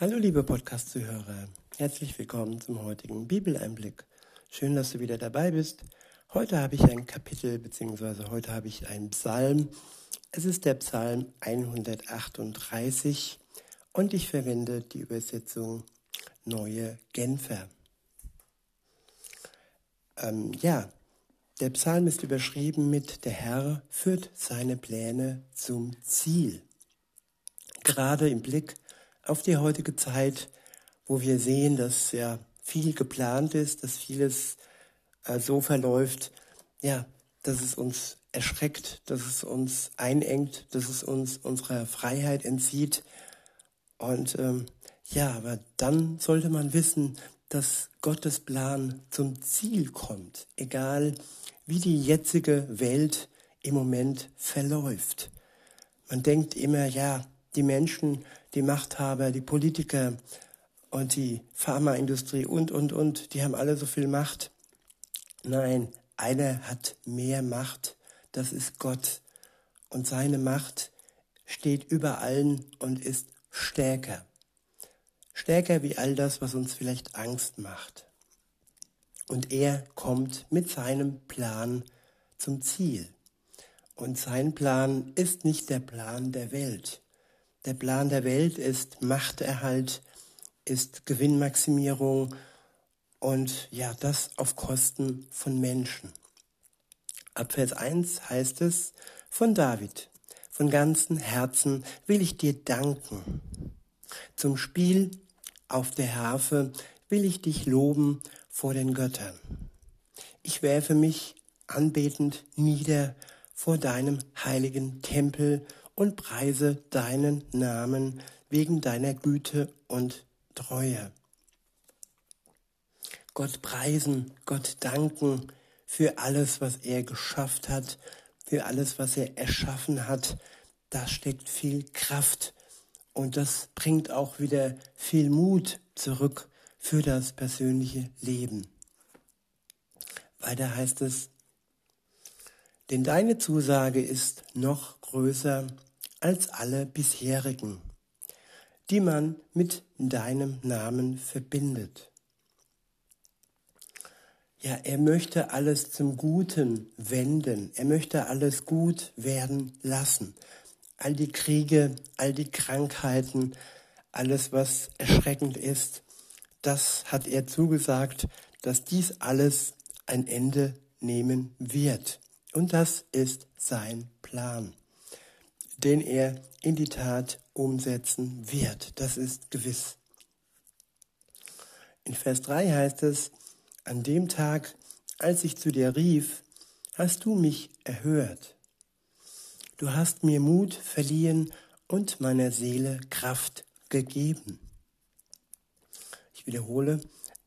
Hallo liebe Podcast-Zuhörer, herzlich willkommen zum heutigen Bibeleinblick. Schön, dass du wieder dabei bist. Heute habe ich ein Kapitel, beziehungsweise heute habe ich einen Psalm. Es ist der Psalm 138 und ich verwende die Übersetzung Neue Genfer. Ähm, ja, der Psalm ist überschrieben mit Der Herr führt seine Pläne zum Ziel. Gerade im Blick auf die heutige Zeit, wo wir sehen, dass ja viel geplant ist, dass vieles äh, so verläuft, ja, dass es uns erschreckt, dass es uns einengt, dass es uns unserer Freiheit entzieht. Und ähm, ja, aber dann sollte man wissen, dass Gottes Plan zum Ziel kommt, egal wie die jetzige Welt im Moment verläuft. Man denkt immer, ja, die Menschen, die Machthaber, die Politiker und die Pharmaindustrie und, und, und, die haben alle so viel Macht. Nein, einer hat mehr Macht, das ist Gott. Und seine Macht steht über allen und ist stärker. Stärker wie all das, was uns vielleicht Angst macht. Und er kommt mit seinem Plan zum Ziel. Und sein Plan ist nicht der Plan der Welt. Der Plan der Welt ist Machterhalt, ist Gewinnmaximierung und ja, das auf Kosten von Menschen. Ab Vers 1 heißt es von David, von ganzem Herzen will ich dir danken. Zum Spiel auf der Harfe will ich dich loben vor den Göttern. Ich werfe mich anbetend nieder vor deinem heiligen Tempel und preise deinen Namen wegen deiner Güte und Treue. Gott preisen, Gott danken für alles, was er geschafft hat, für alles, was er erschaffen hat. Da steckt viel Kraft und das bringt auch wieder viel Mut zurück für das persönliche Leben. Weiter heißt es, denn deine Zusage ist noch größer als alle bisherigen, die man mit deinem Namen verbindet. Ja, er möchte alles zum Guten wenden. Er möchte alles gut werden lassen. All die Kriege, all die Krankheiten, alles, was erschreckend ist, das hat er zugesagt, dass dies alles ein Ende nehmen wird. Und das ist sein Plan den er in die Tat umsetzen wird. Das ist gewiss. In Vers 3 heißt es, an dem Tag, als ich zu dir rief, hast du mich erhört. Du hast mir Mut verliehen und meiner Seele Kraft gegeben. Ich wiederhole,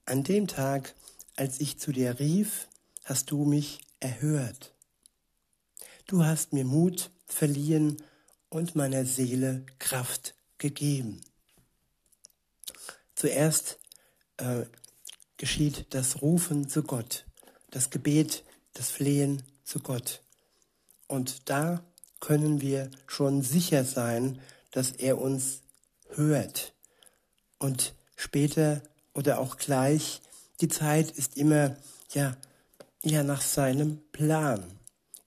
an dem Tag, als ich zu dir rief, hast du mich erhört. Du hast mir Mut verliehen und meiner Seele Kraft gegeben. Zuerst äh, geschieht das Rufen zu Gott, das Gebet, das Flehen zu Gott. Und da können wir schon sicher sein, dass er uns hört. Und später oder auch gleich, die Zeit ist immer, ja, ja, nach seinem Plan.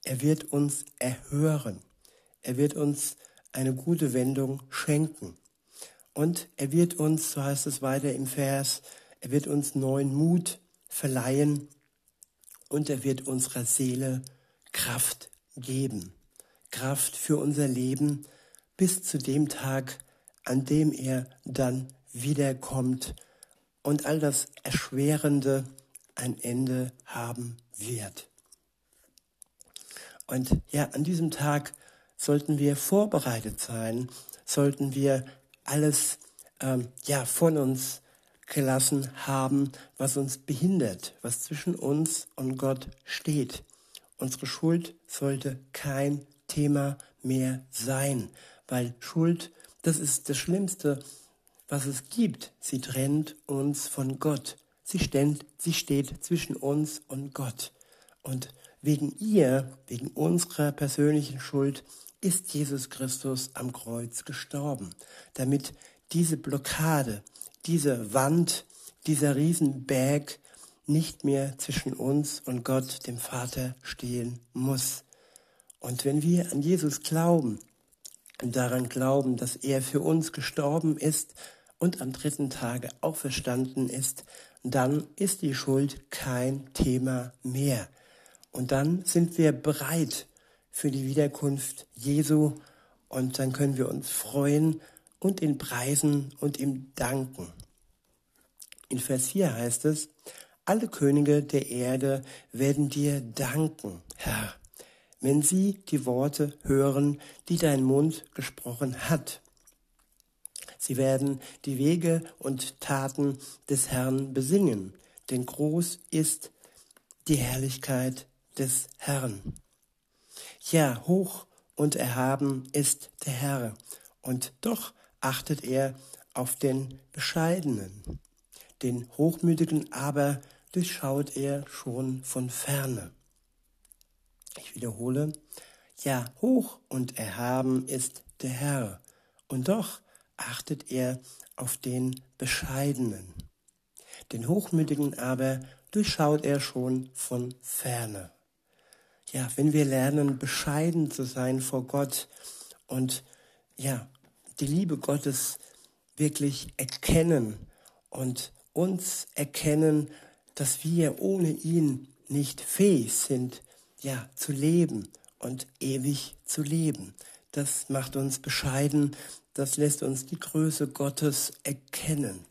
Er wird uns erhören. Er wird uns eine gute Wendung schenken. Und er wird uns, so heißt es weiter im Vers, er wird uns neuen Mut verleihen und er wird unserer Seele Kraft geben. Kraft für unser Leben bis zu dem Tag, an dem er dann wiederkommt und all das Erschwerende ein Ende haben wird. Und ja, an diesem Tag sollten wir vorbereitet sein, sollten wir alles ähm, ja, von uns gelassen haben, was uns behindert, was zwischen uns und Gott steht. Unsere Schuld sollte kein Thema mehr sein, weil Schuld, das ist das Schlimmste, was es gibt. Sie trennt uns von Gott. Sie, steht, sie steht zwischen uns und Gott. Und wegen ihr, wegen unserer persönlichen Schuld, ist Jesus Christus am Kreuz gestorben, damit diese Blockade, diese Wand, dieser Riesenberg nicht mehr zwischen uns und Gott, dem Vater, stehen muss. Und wenn wir an Jesus glauben und daran glauben, dass er für uns gestorben ist und am dritten Tage auferstanden ist, dann ist die Schuld kein Thema mehr. Und dann sind wir bereit für die Wiederkunft Jesu und dann können wir uns freuen und ihn preisen und ihm danken. In Vers 4 heißt es, alle Könige der Erde werden dir danken, Herr, wenn sie die Worte hören, die dein Mund gesprochen hat. Sie werden die Wege und Taten des Herrn besingen, denn groß ist die Herrlichkeit des Herrn. Ja, hoch und erhaben ist der Herr, und doch achtet er auf den Bescheidenen. Den Hochmütigen aber durchschaut er schon von ferne. Ich wiederhole, ja, hoch und erhaben ist der Herr, und doch achtet er auf den Bescheidenen. Den Hochmütigen aber durchschaut er schon von ferne. Ja, wenn wir lernen, bescheiden zu sein vor Gott und ja, die Liebe Gottes wirklich erkennen und uns erkennen, dass wir ohne ihn nicht fähig sind, ja, zu leben und ewig zu leben. Das macht uns bescheiden, das lässt uns die Größe Gottes erkennen.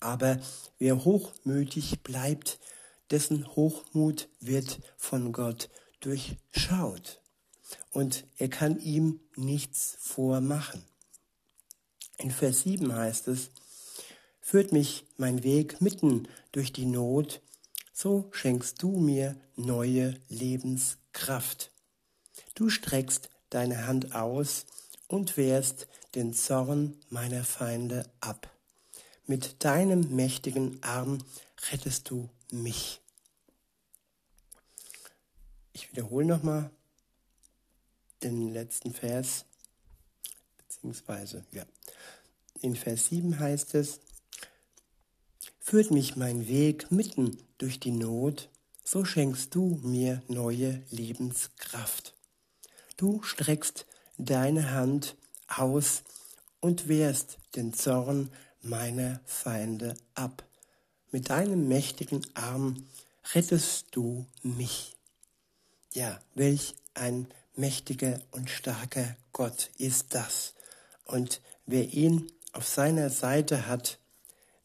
Aber wer hochmütig bleibt, dessen Hochmut wird von Gott durchschaut. Und er kann ihm nichts vormachen. In Vers 7 heißt es, Führt mich mein Weg mitten durch die Not, so schenkst du mir neue Lebenskraft. Du streckst deine Hand aus und wehrst den Zorn meiner Feinde ab. Mit deinem mächtigen Arm rettest du mich. Ich wiederhole nochmal den letzten Vers, beziehungsweise, ja. In Vers 7 heißt es, Führt mich mein Weg mitten durch die Not, so schenkst du mir neue Lebenskraft. Du streckst deine Hand aus und wehrst den Zorn meiner Feinde ab. Mit deinem mächtigen Arm rettest du mich. Ja, welch ein mächtiger und starker Gott ist das. Und wer ihn auf seiner Seite hat,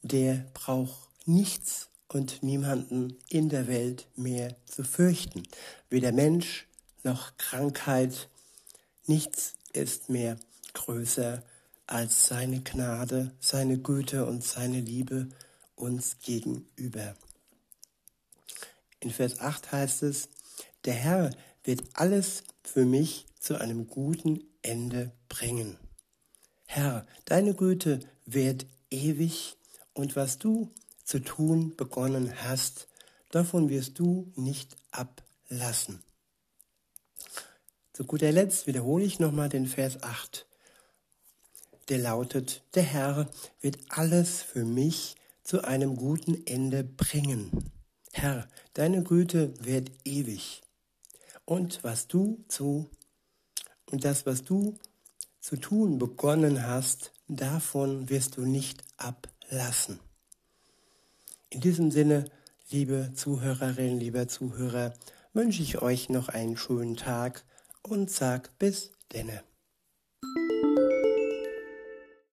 der braucht nichts und niemanden in der Welt mehr zu fürchten. Weder Mensch noch Krankheit, nichts ist mehr größer als seine Gnade, seine Güte und seine Liebe uns gegenüber. In Vers 8 heißt es, der Herr wird alles für mich zu einem guten Ende bringen. Herr, deine Güte wird ewig und was du zu tun begonnen hast, davon wirst du nicht ablassen. Zu guter Letzt wiederhole ich nochmal den Vers 8. Der lautet, der Herr wird alles für mich zu einem guten Ende bringen. Herr, deine Güte wird ewig. Und was du zu, und das, was du zu tun begonnen hast, davon wirst du nicht ablassen lassen. In diesem Sinne, liebe Zuhörerinnen, lieber Zuhörer, wünsche ich euch noch einen schönen Tag und sag bis denne.